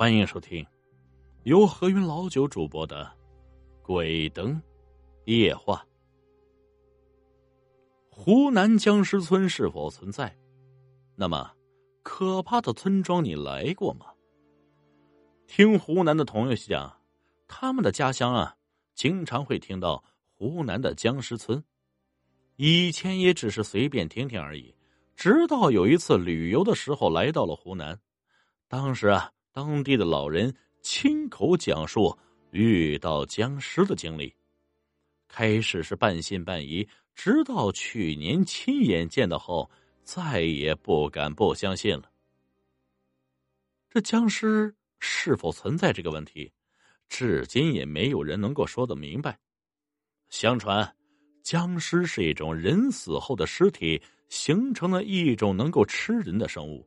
欢迎收听由何云老九主播的《鬼灯夜话》。湖南僵尸村是否存在？那么可怕的村庄你来过吗？听湖南的朋友讲，他们的家乡啊，经常会听到湖南的僵尸村。以前也只是随便听听而已。直到有一次旅游的时候来到了湖南，当时啊，当地的老人亲口讲述遇到僵尸的经历。开始是半信半疑，直到去年亲眼见到后，再也不敢不相信了。这僵尸是否存在这个问题，至今也没有人能够说得明白。相传，僵尸是一种人死后的尸体。形成了一种能够吃人的生物，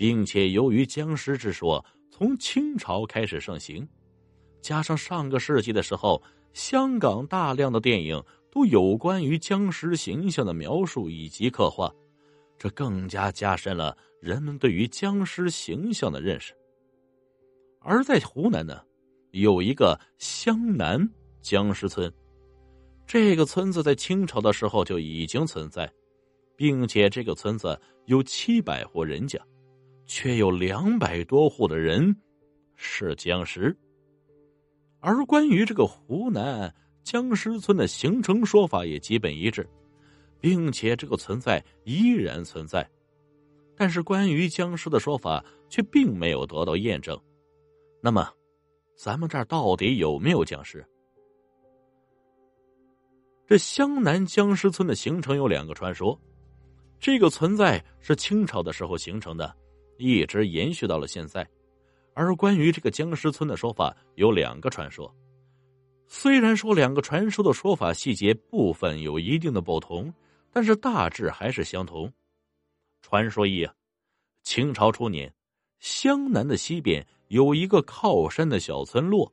并且由于僵尸之说从清朝开始盛行，加上上个世纪的时候，香港大量的电影都有关于僵尸形象的描述以及刻画，这更加加深了人们对于僵尸形象的认识。而在湖南呢，有一个湘南僵尸村，这个村子在清朝的时候就已经存在。并且这个村子有七百户人家，却有两百多户的人是僵尸。而关于这个湖南僵尸村的形成说法也基本一致，并且这个存在依然存在。但是关于僵尸的说法却并没有得到验证。那么，咱们这儿到底有没有僵尸？这湘南僵尸村的形成有两个传说。这个存在是清朝的时候形成的，一直延续到了现在。而关于这个僵尸村的说法有两个传说，虽然说两个传说的说法细节部分有一定的不同，但是大致还是相同。传说一，清朝初年，湘南的西边有一个靠山的小村落，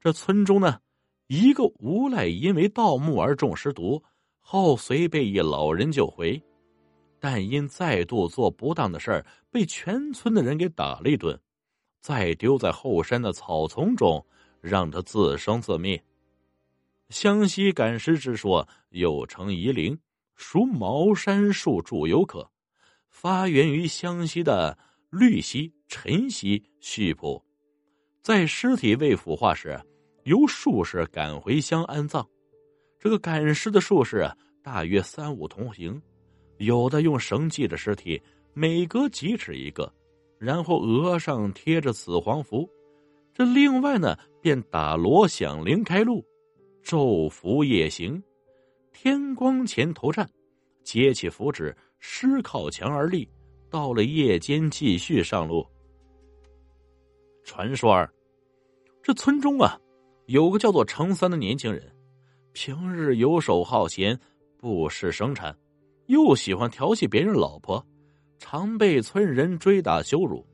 这村中呢，一个无赖因为盗墓而中尸毒，后随被一老人救回。但因再度做不当的事儿，被全村的人给打了一顿，再丢在后山的草丛中，让他自生自灭。湘西赶尸之说又称夷陵，属茅山术著有可，发源于湘西的绿溪、陈溪、溆浦。在尸体未腐化时，由术士赶回乡安葬。这个赶尸的术士大约三五同行。有的用绳系着尸体，每隔几尺一个，然后额上贴着死黄符。这另外呢，便打锣响铃开路，昼伏夜行，天光前头站，接起符纸，尸靠墙而立。到了夜间，继续上路。传说二，这村中啊，有个叫做程三的年轻人，平日游手好闲，不事生产。又喜欢调戏别人老婆，常被村人追打羞辱，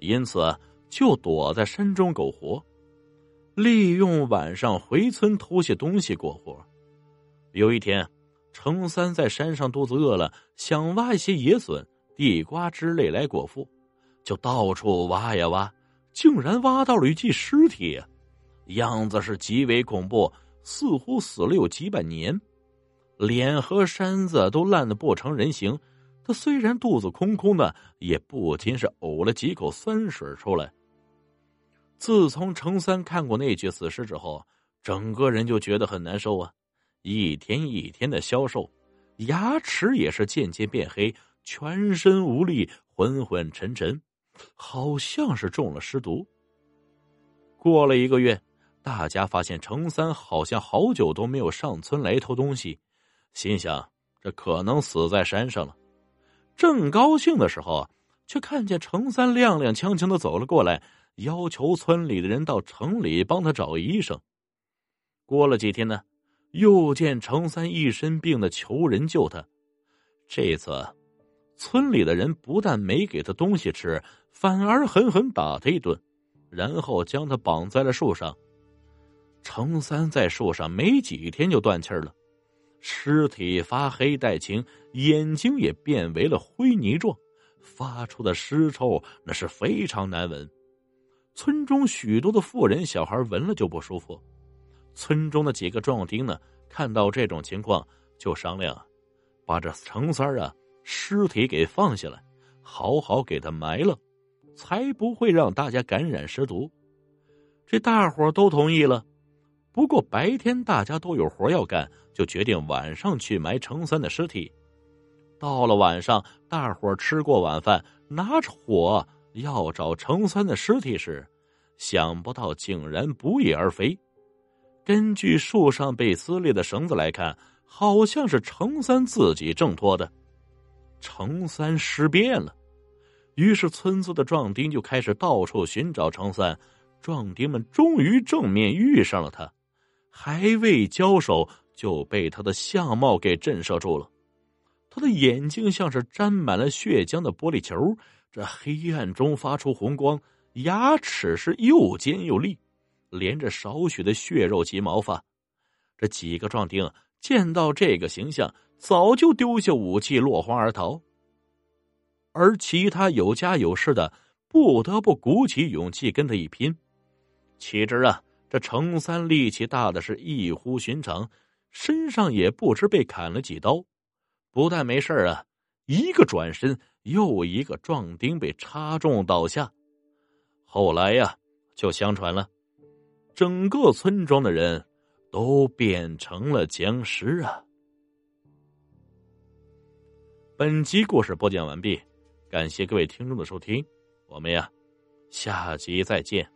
因此就躲在山中苟活，利用晚上回村偷些东西过活。有一天，程三在山上肚子饿了，想挖一些野笋、地瓜之类来果腹，就到处挖呀挖，竟然挖到了一具尸体，样子是极为恐怖，似乎死了有几百年。脸和身子都烂得不成人形，他虽然肚子空空的，也不禁是呕了几口酸水出来。自从程三看过那具死尸之后，整个人就觉得很难受啊，一天一天的消瘦，牙齿也是渐渐变黑，全身无力，昏昏沉沉，好像是中了尸毒。过了一个月，大家发现程三好像好久都没有上村来偷东西。心想，这可能死在山上了。正高兴的时候，却看见程三踉踉跄跄的走了过来，要求村里的人到城里帮他找医生。过了几天呢，又见程三一身病的求人救他。这次，村里的人不但没给他东西吃，反而狠狠打他一顿，然后将他绑在了树上。程三在树上没几天就断气了。尸体发黑带青，眼睛也变为了灰泥状，发出的尸臭那是非常难闻。村中许多的妇人小孩闻了就不舒服。村中的几个壮丁呢，看到这种情况，就商量，把这程三儿啊尸体给放下来，好好给他埋了，才不会让大家感染尸毒。这大伙都同意了。不过白天大家都有活要干，就决定晚上去埋程三的尸体。到了晚上，大伙吃过晚饭，拿着火要找程三的尸体时，想不到竟然不翼而飞。根据树上被撕裂的绳子来看，好像是程三自己挣脱的。程三尸变了，于是村子的壮丁就开始到处寻找程三。壮丁们终于正面遇上了他。还未交手，就被他的相貌给震慑住了。他的眼睛像是沾满了血浆的玻璃球，这黑暗中发出红光；牙齿是又尖又利，连着少许的血肉及毛发。这几个壮丁见到这个形象，早就丢下武器，落荒而逃。而其他有家有室的，不得不鼓起勇气跟他一拼。岂知啊！这程三力气大的是异乎寻常，身上也不知被砍了几刀，不但没事啊，一个转身，又一个壮丁被插中倒下。后来呀，就相传了，整个村庄的人都变成了僵尸啊。本集故事播讲完毕，感谢各位听众的收听，我们呀，下集再见。